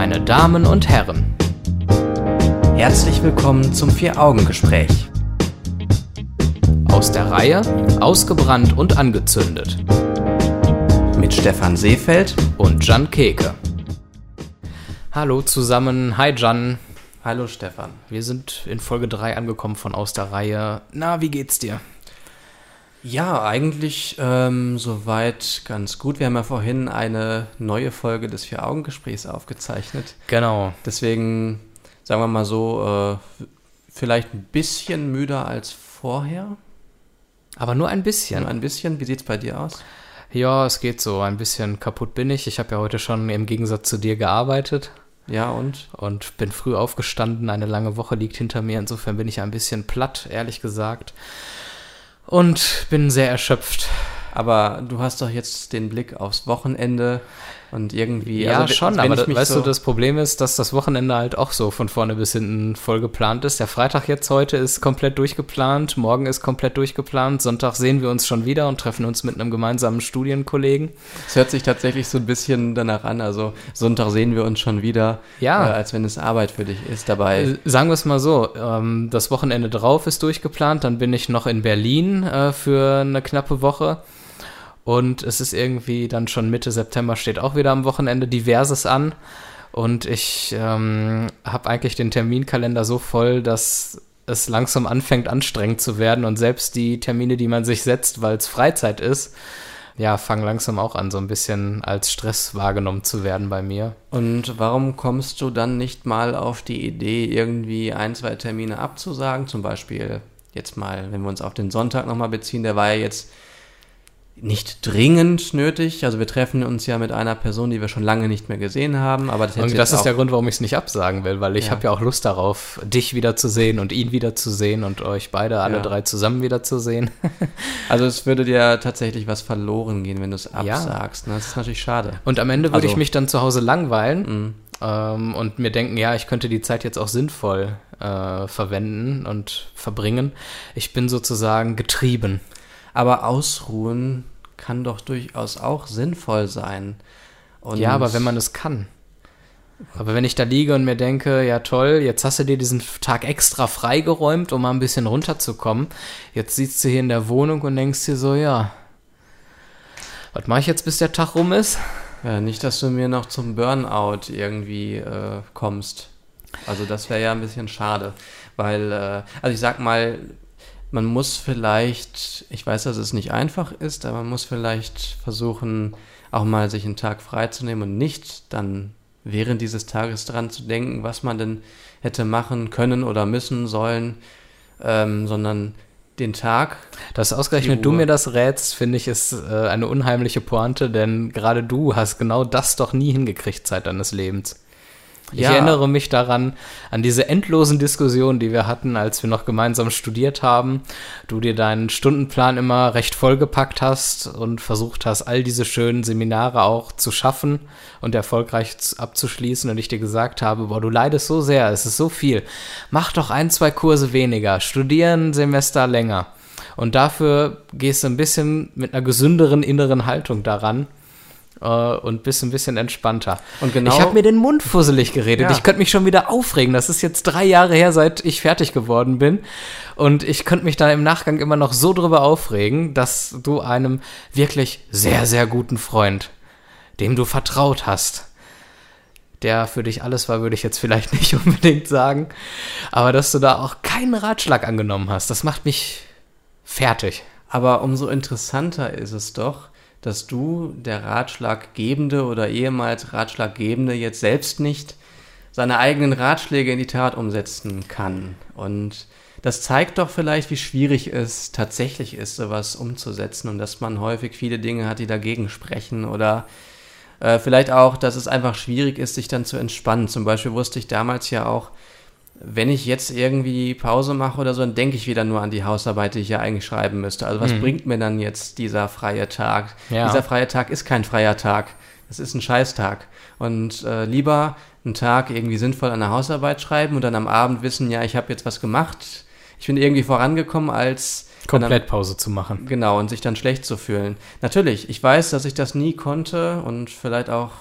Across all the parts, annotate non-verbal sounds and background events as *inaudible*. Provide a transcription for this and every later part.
Meine Damen und Herren, Herzlich willkommen zum Vier-Augen-Gespräch. aus der Reihe Ausgebrannt und angezündet Mit Stefan Seefeld. und Jan Keke. Hallo zusammen, hi Jan. Hallo Stefan. Wir sind in Folge 3 angekommen von Aus der Reihe. Na, wie geht's dir? Ja, eigentlich ähm, soweit ganz gut. Wir haben ja vorhin eine neue Folge des Vier-Augen-Gesprächs aufgezeichnet. Genau. Deswegen, sagen wir mal so, äh, vielleicht ein bisschen müder als vorher. Aber nur ein bisschen. Nur ein bisschen. Wie sieht's bei dir aus? Ja, es geht so. Ein bisschen kaputt bin ich. Ich habe ja heute schon im Gegensatz zu dir gearbeitet Ja, und? und bin früh aufgestanden. Eine lange Woche liegt hinter mir. Insofern bin ich ein bisschen platt, ehrlich gesagt. Und bin sehr erschöpft. Aber du hast doch jetzt den Blick aufs Wochenende und irgendwie. Ja, also, schon, aber das, weißt so, du, das Problem ist, dass das Wochenende halt auch so von vorne bis hinten voll geplant ist. Der Freitag jetzt heute ist komplett durchgeplant, morgen ist komplett durchgeplant, Sonntag sehen wir uns schon wieder und treffen uns mit einem gemeinsamen Studienkollegen. Es hört sich tatsächlich so ein bisschen danach an. Also Sonntag sehen wir uns schon wieder, Ja. äh, als wenn es Arbeit für dich ist dabei. Äh, Sagen wir es mal so, ähm, das Wochenende drauf ist durchgeplant, dann bin ich noch in Berlin äh, für eine knappe Woche. Und es ist irgendwie dann schon Mitte September, steht auch wieder am Wochenende diverses an. Und ich ähm, habe eigentlich den Terminkalender so voll, dass es langsam anfängt anstrengend zu werden. Und selbst die Termine, die man sich setzt, weil es Freizeit ist, ja, fangen langsam auch an, so ein bisschen als Stress wahrgenommen zu werden bei mir. Und warum kommst du dann nicht mal auf die Idee, irgendwie ein, zwei Termine abzusagen? Zum Beispiel jetzt mal, wenn wir uns auf den Sonntag nochmal beziehen, der war ja jetzt nicht dringend nötig. Also wir treffen uns ja mit einer Person, die wir schon lange nicht mehr gesehen haben. Aber das, Und das ist der Grund, warum ich es nicht absagen will, weil ich Ja. habe ja auch Lust darauf, dich wiederzusehen und ihn wiederzusehen und euch beide alle Ja. drei zusammen wiederzusehen. *laughs* Also es würde dir tatsächlich was verloren gehen, wenn du es absagst. Ne? Das ist natürlich schade. Und am Ende würde Also- ich mich dann zu Hause langweilen Mhm. ähm, und mir denken, ja, ich könnte die Zeit jetzt auch sinnvoll äh, verwenden und verbringen. Ich bin sozusagen getrieben. Aber ausruhen kann doch durchaus auch sinnvoll sein. Und ja, aber wenn man es kann. Aber wenn ich da liege und mir denke, ja toll, jetzt hast du dir diesen Tag extra freigeräumt, um mal ein bisschen runterzukommen. Jetzt sitzt du hier in der Wohnung und denkst dir so, ja, was mache ich jetzt, bis der Tag rum ist? Ja, nicht, dass du mir noch zum Burnout irgendwie äh, kommst. Also das wäre ja ein bisschen schade, weil, äh, also ich sag mal, man muss vielleicht, ich weiß, dass es nicht einfach ist, aber man muss vielleicht versuchen, auch mal sich einen Tag freizunehmen und nicht dann während dieses Tages dran zu denken, was man denn hätte machen können oder müssen sollen, ähm, sondern den Tag Dass ausgerechnet du mir das rätst, finde ich, ist äh, eine unheimliche Pointe, denn gerade du hast genau das doch nie hingekriegt, Zeit deines Lebens. Ich Ja. erinnere mich daran, an diese endlosen Diskussionen, die wir hatten, als wir noch gemeinsam studiert haben. Du dir deinen Stundenplan immer recht vollgepackt hast und versucht hast, all diese schönen Seminare auch zu schaffen und erfolgreich abzuschließen. Und ich dir gesagt habe, boah, du leidest so sehr, es ist so viel. Mach doch ein, zwei Kurse weniger, studieren ein Semester länger. Und dafür gehst du ein bisschen mit einer gesünderen inneren Haltung daran äh, und bist ein bisschen entspannter. Und genau- Ich habe mir den Mund fusselig geredet. Ja. Ich könnte mich schon wieder aufregen. Das ist jetzt drei Jahre her, seit ich fertig geworden bin. Und ich könnte mich da im Nachgang immer noch so drüber aufregen, dass du einem wirklich sehr, sehr guten Freund, dem du vertraut hast, der für dich alles war, würde ich jetzt vielleicht *laughs* nicht unbedingt sagen, aber dass du da auch keinen Ratschlag angenommen hast, das macht mich fertig. Aber umso interessanter ist es doch, dass du, der Ratschlaggebende oder ehemals Ratschlaggebende, jetzt selbst nicht seine eigenen Ratschläge in die Tat umsetzen kann. Und das zeigt doch vielleicht, wie schwierig es tatsächlich ist, sowas umzusetzen und dass man häufig viele Dinge hat, die dagegen sprechen oder äh, vielleicht auch, dass es einfach schwierig ist, sich dann zu entspannen. Zum Beispiel wusste ich damals ja auch, wenn ich jetzt irgendwie Pause mache oder so, dann denke ich wieder nur an die Hausarbeit, die ich ja eigentlich schreiben müsste. Also was bringt mir dann jetzt dieser freie Tag? Ja. Dieser freie Tag ist kein freier Tag. Das ist ein Scheißtag. Und äh, lieber einen Tag irgendwie sinnvoll an der Hausarbeit schreiben und dann am Abend wissen, ja, ich habe jetzt was gemacht. Ich bin irgendwie vorangekommen, als Komplett Pause zu machen. Genau, und sich dann schlecht zu fühlen. Natürlich, ich weiß, dass ich das nie konnte und vielleicht auch,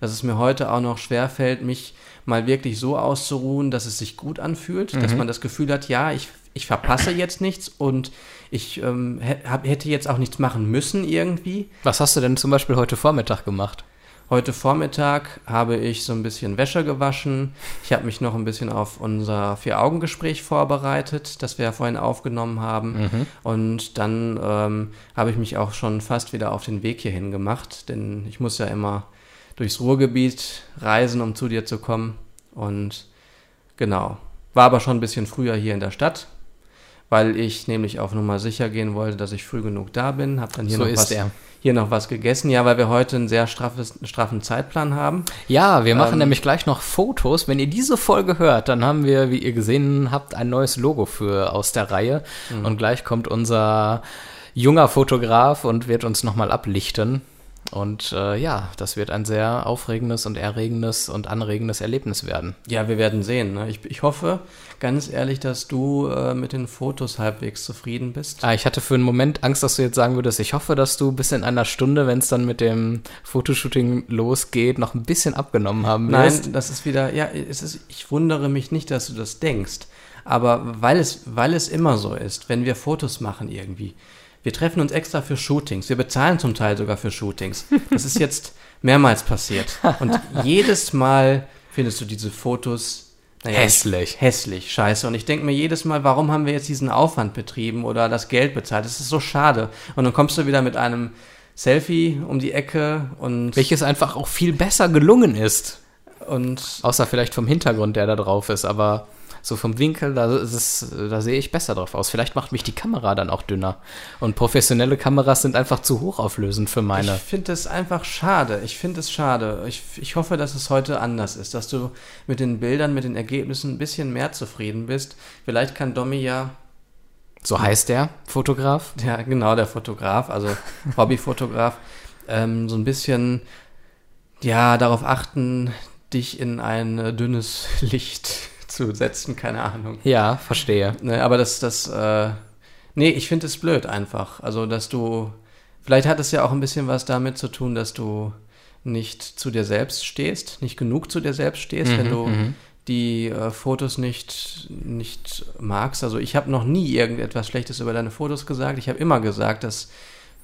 dass es mir heute auch noch schwerfällt, mich mal wirklich so auszuruhen, dass es sich gut anfühlt, mhm. dass man das Gefühl hat, ja, ich, ich verpasse jetzt nichts und ich ähm, hätte jetzt auch nichts machen müssen irgendwie. Was hast du denn zum Beispiel heute Vormittag gemacht? Heute Vormittag habe ich so ein bisschen Wäsche gewaschen. Ich habe mich noch ein bisschen auf unser Vier-Augen-Gespräch vorbereitet, das wir ja vorhin aufgenommen haben. Mhm. Und dann ähm, habe ich mich auch schon fast wieder auf den Weg hierhin gemacht, denn ich muss ja immer durchs Ruhrgebiet reisen, um zu dir zu kommen. Und genau, war aber schon ein bisschen früher hier in der Stadt, weil ich nämlich auf Nummer sicher gehen wollte, dass ich früh genug da bin. Habe dann hier so noch was er hier noch was gegessen. Ja, weil wir heute einen sehr straffes, straffen Zeitplan haben. Ja, wir machen ähm, nämlich gleich noch Fotos. Wenn ihr diese Folge hört, dann haben wir, wie ihr gesehen habt, ein neues Logo für aus der Reihe. Mhm. Und gleich kommt unser junger Fotograf und wird uns nochmal ablichten. Und äh, ja, das wird ein sehr aufregendes und erregendes und anregendes Erlebnis werden. Ja, wir werden sehen. Ne? Ich, ich hoffe ganz ehrlich, dass du äh, mit den Fotos halbwegs zufrieden bist. Ah, ich hatte für einen Moment Angst, dass du jetzt sagen würdest, ich hoffe, dass du bis in einer Stunde, wenn es dann mit dem Fotoshooting losgeht, noch ein bisschen abgenommen haben wirst. Nein, das ist wieder, ja, es ist, ich wundere mich nicht, dass du das denkst. Aber weil es, weil es immer so ist, wenn wir Fotos machen irgendwie, wir treffen uns extra für Shootings. Wir bezahlen zum Teil sogar für Shootings. Das ist jetzt *laughs* mehrmals passiert. Und jedes Mal findest du diese Fotos naja, hässlich. Hässlich, scheiße. Und ich denke mir jedes Mal, warum haben wir jetzt diesen Aufwand betrieben oder das Geld bezahlt? Das ist so schade. Und dann kommst du wieder mit einem Selfie um die Ecke und. Welches einfach auch viel besser gelungen ist. Und. Außer vielleicht vom Hintergrund, der da drauf ist, aber so vom Winkel, da, da sehe ich besser drauf aus. Vielleicht macht mich die Kamera dann auch dünner. Und professionelle Kameras sind einfach zu hochauflösend für meine. Ich finde es einfach schade. Ich finde es schade. Ich, ich hoffe, dass es heute anders ist, dass du mit den Bildern, mit den Ergebnissen ein bisschen mehr zufrieden bist. Vielleicht kann Domi ja so heißt der Fotograf? Ja, genau, der Fotograf, also *laughs* Hobbyfotograf. Ähm, so ein bisschen, ja, darauf achten, dich in ein dünnes Licht zu setzen, keine Ahnung. Ja, verstehe. Ne, aber das, das, äh, nee, ich finde es blöd einfach. Also, dass du, vielleicht hat es ja auch ein bisschen was damit zu tun, dass du nicht zu dir selbst stehst, nicht genug zu dir selbst stehst, mhm, wenn du mhm. die äh, Fotos nicht, nicht magst. Also ich habe noch nie irgendetwas Schlechtes über deine Fotos gesagt. Ich habe immer gesagt, dass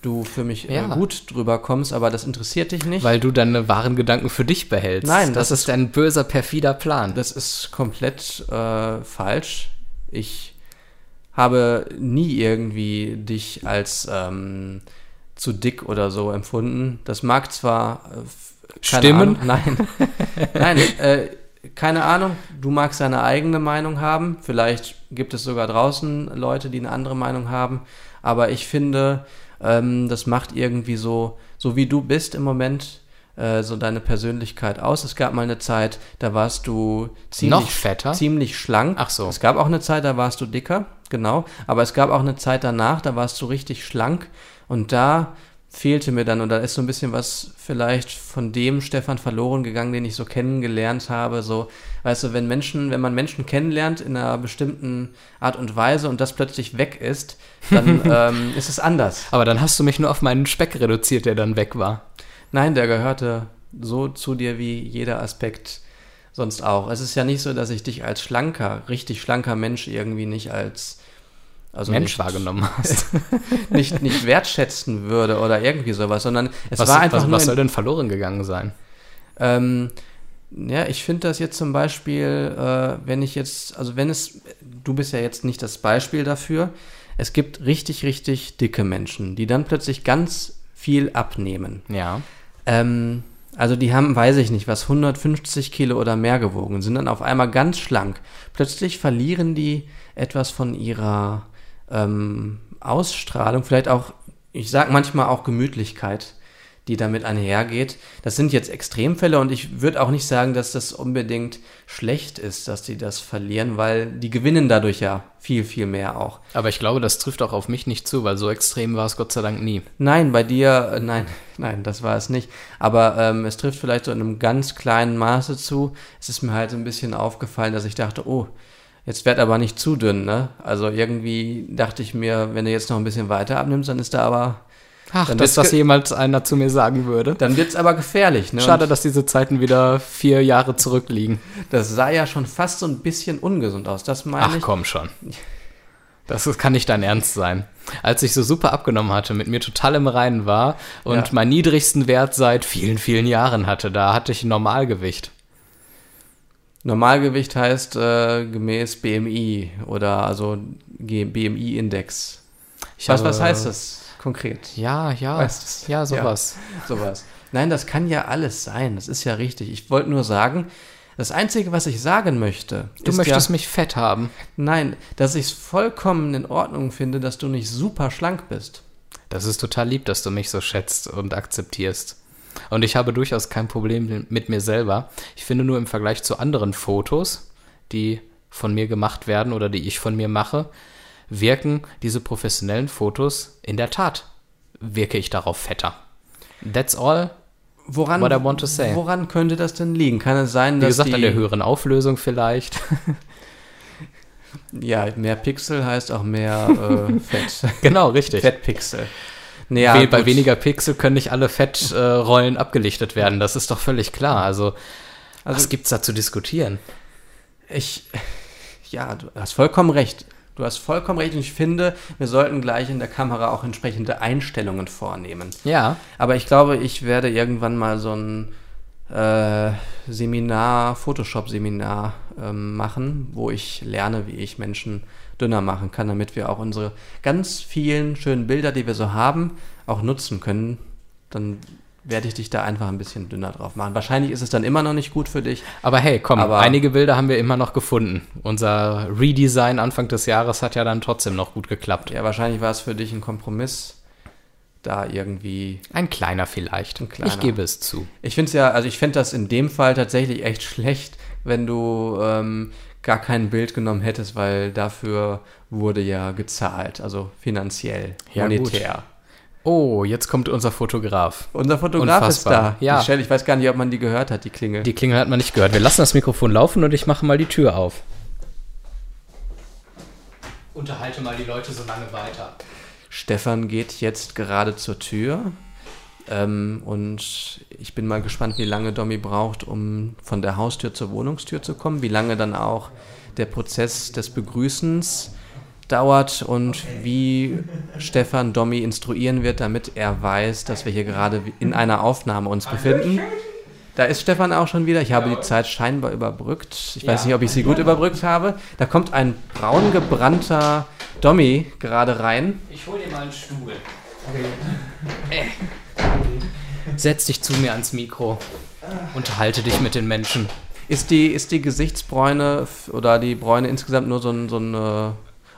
du für mich äh, ja. äh, gut drüber kommst, aber das interessiert dich nicht. Weil du deine wahren Gedanken für dich behältst. Nein, das, das ist ein böser, perfider Plan. Das ist komplett äh, falsch. Ich habe nie irgendwie dich als ähm, zu dick oder so empfunden. Das mag zwar äh, stimmen, Ahnung, nein, *laughs* nein, äh, keine Ahnung. Du magst deine eigene Meinung haben. Vielleicht gibt es sogar draußen Leute, die eine andere Meinung haben. Aber ich finde, ähm, das macht irgendwie so, so wie du bist im Moment, äh, so deine Persönlichkeit aus. Es gab mal eine Zeit, da warst du ziemlich, Noch fetter? ziemlich schlank. Ach so. Es gab auch eine Zeit, da warst du dicker, genau. Aber es gab auch eine Zeit danach, da warst du richtig schlank. Und da fehlte mir dann und da ist so ein bisschen was vielleicht von dem Stefan verloren gegangen, den ich so kennengelernt habe. So, weißt du, wenn Menschen, wenn man Menschen kennenlernt in einer bestimmten Art und Weise und das plötzlich weg ist, dann *laughs* ähm, ist es anders. Aber dann hast du mich nur auf meinen Speck reduziert, der dann weg war. Nein, der gehörte so zu dir wie jeder Aspekt sonst auch. Es ist ja nicht so, dass ich dich als schlanker, richtig schlanker Mensch irgendwie nicht als also Mensch nicht, wahrgenommen hast. *laughs* nicht, nicht wertschätzen würde oder irgendwie sowas, sondern es was, war einfach. Was, was soll denn verloren gegangen sein? Ähm, ja, ich finde das jetzt zum Beispiel, äh, wenn ich jetzt, also wenn es, du bist ja jetzt nicht das Beispiel dafür, es gibt richtig, richtig dicke Menschen, die dann plötzlich ganz viel abnehmen. Ja. Ähm, also die haben, weiß ich nicht, was 150 Kilo oder mehr gewogen, sind dann auf einmal ganz schlank. Plötzlich verlieren die etwas von ihrer ähm, Ausstrahlung, vielleicht auch, ich sag manchmal auch Gemütlichkeit, die damit einhergeht. Das sind jetzt Extremfälle und ich würde auch nicht sagen, dass das unbedingt schlecht ist, dass die das verlieren, weil die gewinnen dadurch ja viel, viel mehr auch. Aber ich glaube, das trifft auch auf mich nicht zu, weil so extrem war es Gott sei Dank nie. Nein, bei dir, äh, nein, *laughs* nein, das war es nicht. Aber ähm, es trifft vielleicht so in einem ganz kleinen Maße zu. Es ist mir halt so ein bisschen aufgefallen, dass ich dachte, oh, Jetzt werd aber nicht zu dünn, ne? Also irgendwie dachte ich mir, wenn du jetzt noch ein bisschen weiter abnimmst, dann ist da aber. Ach, Dann dass das jemals einer zu mir sagen würde. Dann wird's aber gefährlich, ne? Schade, Und dass diese Zeiten wieder vier Jahre zurückliegen. das sah ja schon fast so ein bisschen ungesund aus. Das meine Ach ich. komm schon. Das kann nicht dein Ernst sein. Als ich so super abgenommen hatte, mit mir total im Reinen war und Ja. meinen niedrigsten Wert seit vielen, vielen Jahren hatte, da hatte ich ein Normalgewicht. Normalgewicht heißt äh, gemäß BMI oder also BMI-Index. Was, was heißt das konkret? Ja, ja, Weißt ja, sowas. Sowas. Nein, das kann ja alles sein. Das ist ja richtig. Ich wollte nur sagen, das Einzige, was ich sagen möchte, Du möchtest ja, mich fett haben. nein, dass ich es vollkommen in Ordnung finde, dass du nicht super schlank bist. Das ist total lieb, dass du mich so schätzt und akzeptierst. Und ich habe durchaus kein Problem mit mir selber. Ich finde nur im Vergleich zu anderen Fotos, die von mir gemacht werden oder die ich von mir mache, wirken diese professionellen Fotos in der Tat, wirke ich darauf fetter. That's all. Woran, What I want to say. woran könnte das denn liegen? Kann es sein, Wie dass gesagt, die, an der höheren Auflösung vielleicht. *laughs* ja, mehr Pixel heißt auch mehr äh, *laughs* Fett. genau, richtig. Fettpixel. Naja, We- bei weniger Pixel können nicht alle Fettrollen äh, abgelichtet werden. Das ist doch völlig klar. Also, Also- was gibt's da zu diskutieren? Ich, ja, du hast vollkommen recht. Du hast vollkommen recht und ich finde, wir sollten gleich in der Kamera auch entsprechende Einstellungen vornehmen. Ja, Aber ich glaube, ich werde irgendwann mal so ein äh, Seminar, Photoshop-Seminar ähm, machen, wo ich lerne, wie ich Menschen dünner machen kann, damit wir auch unsere ganz vielen schönen Bilder, die wir so haben, auch nutzen können. Dann werde ich dich da einfach ein bisschen dünner drauf machen. Wahrscheinlich ist es dann immer noch nicht gut für dich. aber hey, komm, Aber- einige Bilder haben wir immer noch gefunden. Unser Redesign Anfang des Jahres hat ja dann trotzdem noch gut geklappt. Ja, wahrscheinlich war es für dich ein Kompromiss, da irgendwie. Ein kleiner vielleicht. Ein kleiner. Ich gebe es zu. Ich finde es ja, also ich fände das in dem Fall tatsächlich echt schlecht, wenn du ähm, gar kein Bild genommen hättest, weil dafür wurde ja gezahlt, also finanziell, Ja, monetär. Oh, jetzt kommt unser Fotograf. Unser Fotograf Unfassbar. ist da. Ja. Michelle, ich weiß gar nicht, ob man die gehört hat, die Klingel. Die Klingel hat man nicht gehört. Wir lassen das Mikrofon laufen und ich mache mal die Tür auf. Unterhalte mal die Leute so lange weiter. Stefan geht jetzt gerade zur Tür. Ähm, und ich bin mal gespannt, wie lange Domi braucht, um von der Haustür zur Wohnungstür zu kommen. Wie lange dann auch der Prozess des Begrüßens dauert und wie Stefan Domi instruieren wird, damit er weiß, dass wir hier gerade in einer Aufnahme uns befinden. Da ist Stefan auch schon wieder. Ich habe die Zeit scheinbar überbrückt. Ich weiß nicht, ob ich sie gut überbrückt habe. Da kommt ein braun gebrannter Domi gerade rein. Ich hol dir mal einen Stuhl. Äh. Setz dich zu mir ans Mikro. Unterhalte dich mit den Menschen. Ist die, ist die Gesichtsbräune oder die Bräune insgesamt nur so, ein, so eine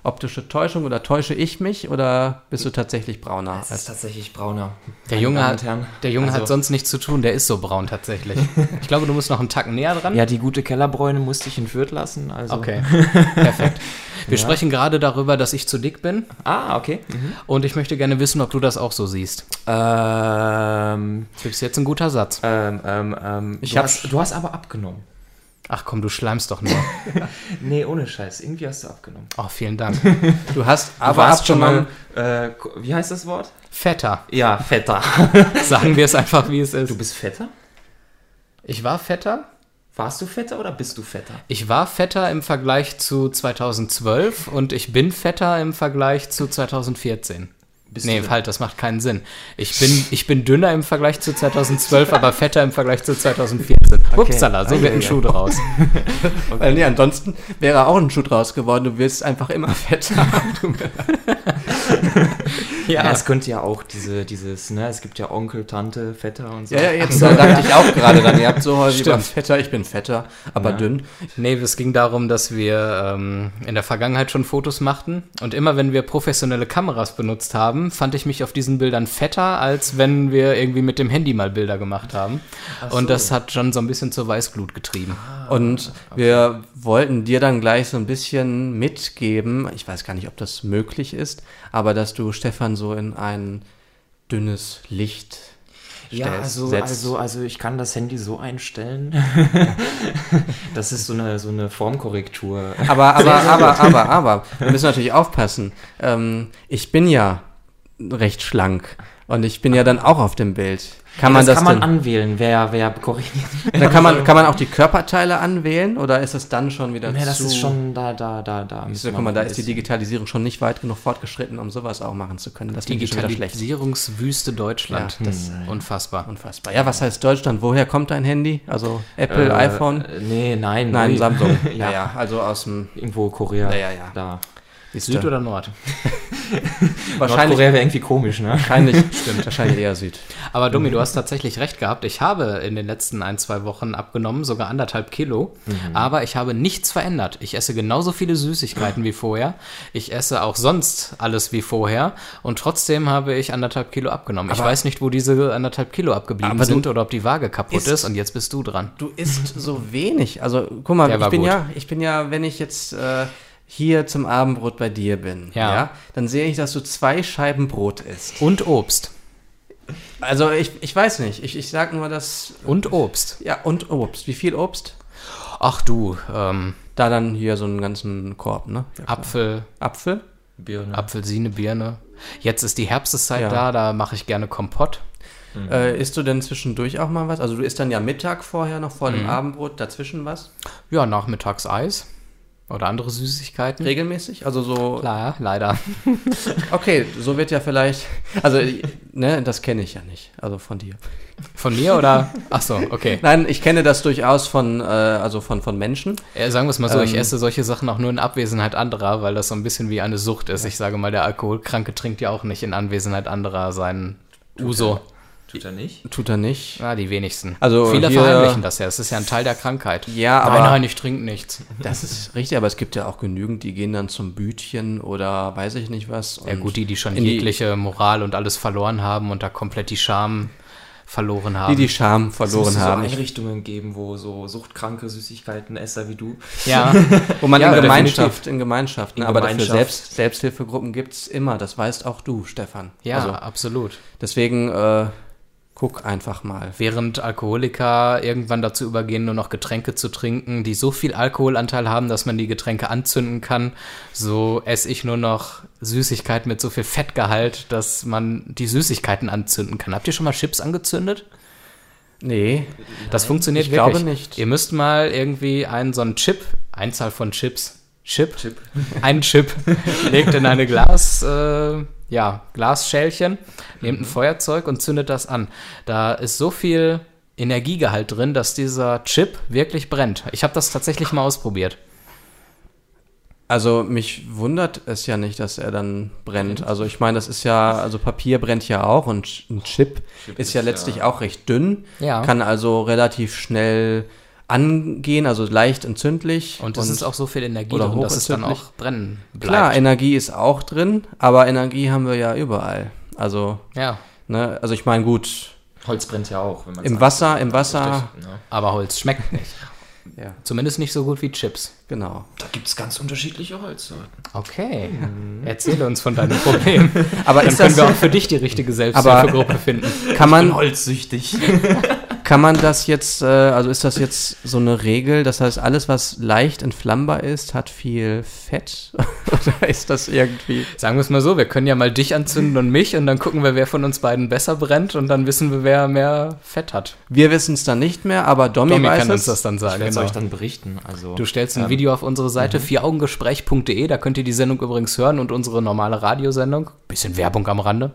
optische Täuschung oder täusche ich mich oder bist du tatsächlich brauner? Es ist tatsächlich brauner. Der Junge, hat, der Junge Also- hat sonst nichts zu tun, der ist so braun tatsächlich. *laughs* Ich glaube, du musst noch einen Tacken näher dran. Ja, die gute Kellerbräune musste ich in Fürth lassen. Also. Okay, *laughs* perfekt. Wir Ja. sprechen gerade darüber, dass ich zu dick bin Ah, okay. Mhm. und ich möchte gerne wissen, ob du das auch so siehst. Ähm, Das ist jetzt ein guter Satz. ähm, ähm, ähm, Ich du, hab's- hast, du hast aber abgenommen. Ach komm, du schleimst doch nur. *laughs* Nee, ohne Scheiß. Irgendwie hast du abgenommen. Oh, vielen Dank. Du hast Du aber warst schon mal, äh, wie heißt das Wort? Fetter. Ja, fetter. *laughs* Sagen wir es einfach, wie es ist. Du bist fetter? Ich war fetter. Warst du fetter oder bist du fetter? Ich war fetter im Vergleich zu 2012 und ich bin fetter im Vergleich zu 2014. Bist nee, halt, das macht keinen Sinn. Ich bin, ich bin dünner im Vergleich zu 2012, aber fetter im Vergleich zu 2014. Upsala, so Okay, wird ein okay. Schuh draus. *laughs* Äh, nee, ansonsten wäre auch ein Schuh draus geworden. Du wirst einfach immer fetter. *laughs* Ja. es könnte ja auch diese, dieses, ne, es gibt ja Onkel, Tante, Vetter und so. ja, ja, jetzt *laughs* da dachte ich auch gerade dann. Ihr habt so häufig über fetter, ich bin fetter, aber Ja. dünn. Nee, es ging darum, dass wir ähm, in der Vergangenheit schon Fotos machten. Und immer wenn wir professionelle Kameras benutzt haben, fand ich mich auf diesen Bildern fetter, als wenn wir irgendwie mit dem Handy mal Bilder gemacht haben. Und das hat schon so ein bisschen zur Weißglut getrieben. Und wir wollten dir dann gleich so ein bisschen mitgeben, ich weiß gar nicht, ob das möglich ist, aber dass du Stefan so in ein dünnes Licht Ja, also, setzt. also, also ich kann das Handy so einstellen. *laughs* das ist so eine, so eine Formkorrektur. Aber, aber, *laughs* aber, aber, aber, wir müssen natürlich aufpassen. Ähm, ich bin ja recht schlank und ich bin ja dann auch auf dem Bild. Kann man das, kann man denn, anwählen, wer, wer korrigiert. da kann man, kann man auch die Körperteile anwählen oder ist es dann schon wieder Ja, das zu... ist schon da, da, da, da. So, müssen guck mal, da ist die Digitalisierung schon nicht weit genug fortgeschritten, um sowas auch machen zu können. Das finde ich schon wieder schlecht. Digitalisierungswüste Deutschland. Ja, das- Unfassbar. Unfassbar. Ja, was heißt Deutschland? Woher kommt dein Handy? Also Apple, Äh, iPhone? äh, Nee, nein. Nein, nee. Samsung. *laughs* ja, ja, ja, also aus dem... Irgendwo Korea. Ja, ja, ja. Da. Süd oder Nord? *laughs* Wahrscheinlich, wäre irgendwie komisch, ne? wahrscheinlich, *laughs* stimmt, wahrscheinlich eher Süd. Aber Domi, du hast tatsächlich recht gehabt. Ich habe in den letzten ein, zwei Wochen abgenommen, sogar anderthalb Kilo. Aber ich habe nichts verändert. Ich esse genauso viele Süßigkeiten wie vorher. Ich esse auch sonst alles wie vorher. Und trotzdem habe ich anderthalb Kilo abgenommen. ich Aber- weiß nicht, wo diese anderthalb Kilo abgeblieben sind oder ob die Waage kaputt ist. Und jetzt bist du dran. Du isst so wenig. Also, guck mal, Der ich bin gut. ja, ich bin ja, wenn ich jetzt äh, hier zum Abendbrot bei dir bin, Ja. ja. dann sehe ich, dass du zwei Scheiben Brot isst. Und Obst. Also ich, ich weiß nicht. Ich, ich sag nur, dass. Und Obst. Ja, und Obst. Wie viel Obst? Ach du, ähm, Da dann hier so einen ganzen Korb, ne? Ja. Apfel, Apfel? Birne. Apfelsine, Birne. Jetzt ist die Herbsteszeit Ja. da, da mache ich gerne Kompott. Äh, isst du denn zwischendurch auch mal was? Also du isst dann ja Mittag vorher noch vor dem Mhm. Abendbrot, dazwischen was? Ja, nachmittags Eis oder andere Süßigkeiten. Regelmäßig? Also so. Klar, leider. *laughs* Okay, so wird ja vielleicht. Also, ne, das kenne ich ja nicht. Also von dir. Von mir oder? Ach so, okay. Nein, ich kenne das durchaus von, äh, also von, von Menschen. Äh, sagen wir es mal so, ich Ähm. esse solche Sachen auch nur in Abwesenheit anderer, weil das so ein bisschen wie eine Sucht ist. Ich sage mal, der Alkoholkranke trinkt ja auch nicht in Anwesenheit anderer seinen Uso. Tut er nicht? Tut er nicht. Ja, die wenigsten. Also Viele hier- verheimlichen das ja. Es ist ja ein Teil der Krankheit. Ja, nein, aber- nein, ich trinke nichts. Das ist richtig, aber es gibt ja auch genügend, die gehen dann zum Bütchen oder weiß ich nicht was. Ja gut, die, die schon in die- jegliche Moral und alles verloren haben und da komplett die Scham verloren haben. Die die Scham Es verloren müsste haben. so Einrichtungen geben, wo so suchtkranke Süßigkeitenesser wie du. ja, *laughs* Wo man Ja, in. Gemeinschaft, in Gemeinschaft, ne? In aber dafür Gemeinschaft. Selbst, Selbsthilfegruppen gibt's immer, das weißt auch du, Stefan. ja, Also, absolut. deswegen äh, guck einfach mal. Während Alkoholiker irgendwann dazu übergehen, nur noch Getränke zu trinken, die so viel Alkoholanteil haben, dass man die Getränke anzünden kann, so esse ich nur noch Süßigkeiten mit so viel Fettgehalt, dass man die Süßigkeiten anzünden kann. Habt ihr schon mal Chips angezündet? Nee, Das funktioniert ich wirklich. glaube nicht. Ihr müsst mal irgendwie einen so einen Chip, Einzahl von Chips, Chip, Chip. einen Chip, legt in eine Glas, äh, ja, Glasschälchen, nehmt ein Feuerzeug und zündet das an. Da ist so viel Energiegehalt drin, dass dieser Chip wirklich brennt. Ich habe das tatsächlich mal ausprobiert. Also mich wundert es ja nicht, dass er dann brennt. Also ich meine, das ist ja, also Papier brennt ja auch und ein Chip, Chip ist ist ja ja- letztlich auch recht dünn, Ja. kann also relativ schnell angehen, also leicht entzündlich. Und es ist auch so viel Energie oder drin, dass es dann auch brennen bleibt. Klar, Energie ist auch drin, aber Energie haben wir ja überall. Also, ja, ne, also ich meine, gut, Holz brennt ja auch. Wenn man im Wasser, im Wasser, Richtig, ne? aber Holz schmeckt nicht. *laughs* ja, Zumindest nicht so gut wie Chips. genau. Da gibt es ganz unterschiedliche Holzsorten. Okay, erzähle uns von deinem Problem. *laughs* Aber Dann ist können das, wir auch für dich die richtige Selbsthilfegruppe finden. kann man, Holzsüchtig. *laughs* Kann man das jetzt, äh, also ist das jetzt so eine Regel? Das heißt, alles, was leicht entflammbar ist, hat viel Fett? *laughs* Oder ist das irgendwie. Sagen wir es mal so, wir können ja mal dich anzünden und mich und dann gucken wir, wer von uns beiden besser brennt und dann wissen wir, wer mehr Fett hat. Wir wissen es dann nicht mehr, aber Domi, Domi weiß kann uns es. das dann Ich sagen. werde es Genau. euch dann berichten. Also, Du stellst ein ähm, Video auf unsere Seite vieraugengespräch.de, da könnt ihr die Sendung übrigens hören und unsere normale Radiosendung. Bisschen Werbung am Rande.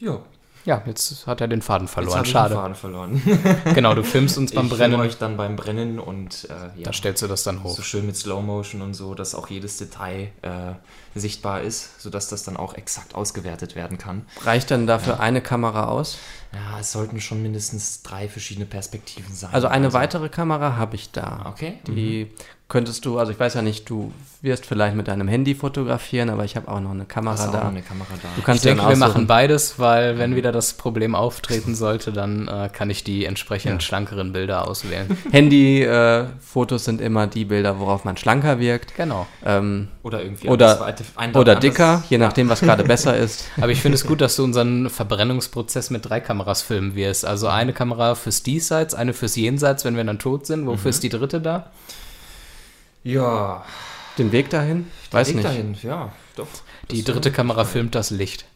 Ja, Ja, jetzt hat er den Faden jetzt verloren. habe ich den Schade. Faden verloren. *laughs* Genau, du filmst uns beim ich Brennen. filme euch dann beim Brennen und äh, ja, Da stellst du das dann hoch. so schön mit Slow Motion und so, dass auch jedes Detail äh, sichtbar ist, sodass das dann auch exakt ausgewertet werden kann. Reicht dann dafür eine Kamera aus? Ja, es sollten schon mindestens drei verschiedene Perspektiven sein. Also eine weitere Kamera habe ich da. Okay. Die könntest du, also ich weiß ja nicht, du wirst vielleicht mit deinem Handy fotografieren, aber ich habe auch noch eine Kamera Hast du auch da. noch eine Kamera da. Du Ich kannst dir denke, wir machen beides, weil wenn wieder das Problem auftreten sollte, dann äh, kann ich die entsprechend schlankeren Bilder auswählen. *laughs* Handy-Fotos sind immer die Bilder, worauf man schlanker wirkt. genau. Ähm, Oder irgendwie Oder- ein- oder dicker, je nachdem, was gerade besser ist. *laughs* Aber ich finde es gut, dass du unseren Verbrennungsprozess mit drei Kameras Kameras filmen wirst. Also eine Kamera fürs Diesseits, eine fürs Jenseits, wenn wir dann tot sind. Wofür ist die dritte da? Ja, Den Weg dahin? Weiß Weg nicht. dahin, ja, doch. Die Das, dritte äh, Kamera filmt das Licht. *laughs*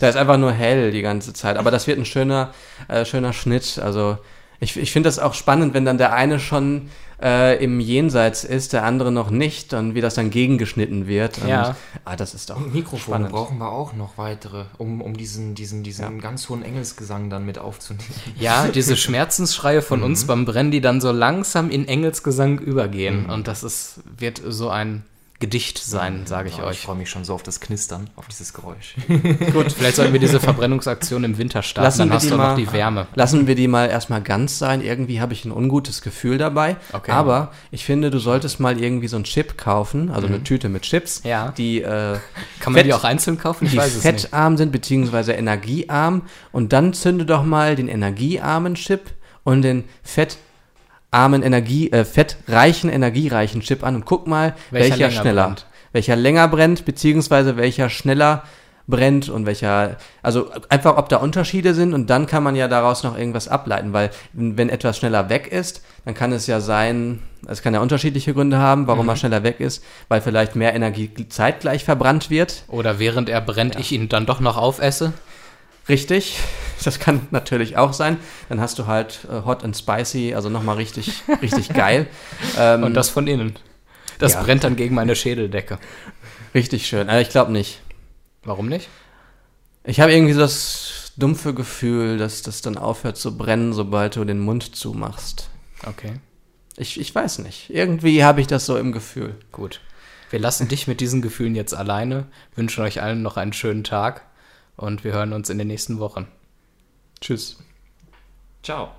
Da ist einfach nur hell die ganze Zeit. Aber das wird ein schöner, äh, schöner Schnitt. Also ich, ich finde das auch spannend, wenn dann der eine schon äh, im Jenseits ist, der andere noch nicht und wie das dann gegengeschnitten wird. Und, Ja. Ah, das ist doch Und Mikrofone spannend. brauchen wir auch noch weitere, um, um diesen, diesen, diesen ganz hohen Engelsgesang dann mit aufzunehmen. Ja, diese *laughs* Schmerzensschreie von uns beim Brennen, die dann so langsam in Engelsgesang übergehen. Und das ist, wird so ein Gedicht sein, sage ich Ja, Ich euch. freue mich schon so auf das Knistern, auf dieses Geräusch. *laughs* Gut, vielleicht sollten wir diese Verbrennungsaktion im Winter starten, Lassen dann wir hast die du mal- noch die Wärme. Lassen wir die mal erstmal ganz sein. Irgendwie habe ich ein ungutes Gefühl dabei. Okay. Aber ich finde, du solltest mal irgendwie so einen Chip kaufen, also eine Tüte mit Chips, Ja. die, äh, *laughs* Kann man Fett- die auch einzeln kaufen? Ich die weiß es nicht. fettarm sind, beziehungsweise energiearm. Und dann zünde doch mal den energiearmen Chip und den fettarmen Energie, äh, fettreichen, energiereichen Chip an und guck mal, Welcher welcher, schneller, brennt. welcher länger brennt, beziehungsweise welcher schneller brennt und welcher, also einfach, ob da Unterschiede sind und dann kann man ja daraus noch irgendwas ableiten, weil wenn etwas schneller weg ist, dann kann es ja sein, es kann ja unterschiedliche Gründe haben, warum Mhm. er schneller weg ist, weil vielleicht mehr Energie zeitgleich verbrannt wird Oder während er brennt, ich ihn dann doch noch aufesse. Richtig, *laughs* das kann natürlich auch sein. Dann hast du halt äh, Hot and Spicy, also nochmal richtig, *laughs* richtig geil. Ähm, Und das von innen. Das Ja. brennt dann gegen meine Schädeldecke. richtig schön. Aber ich glaube nicht. Warum nicht? Ich habe irgendwie so das dumpfe Gefühl, dass das dann aufhört zu brennen, sobald du den Mund zumachst. Okay, Ich, ich weiß nicht. Irgendwie habe ich das so im Gefühl. gut. Wir lassen dich mit diesen Gefühlen jetzt alleine, wünschen euch allen noch einen schönen Tag und wir hören uns in den nächsten Wochen. Tschüss. Ciao.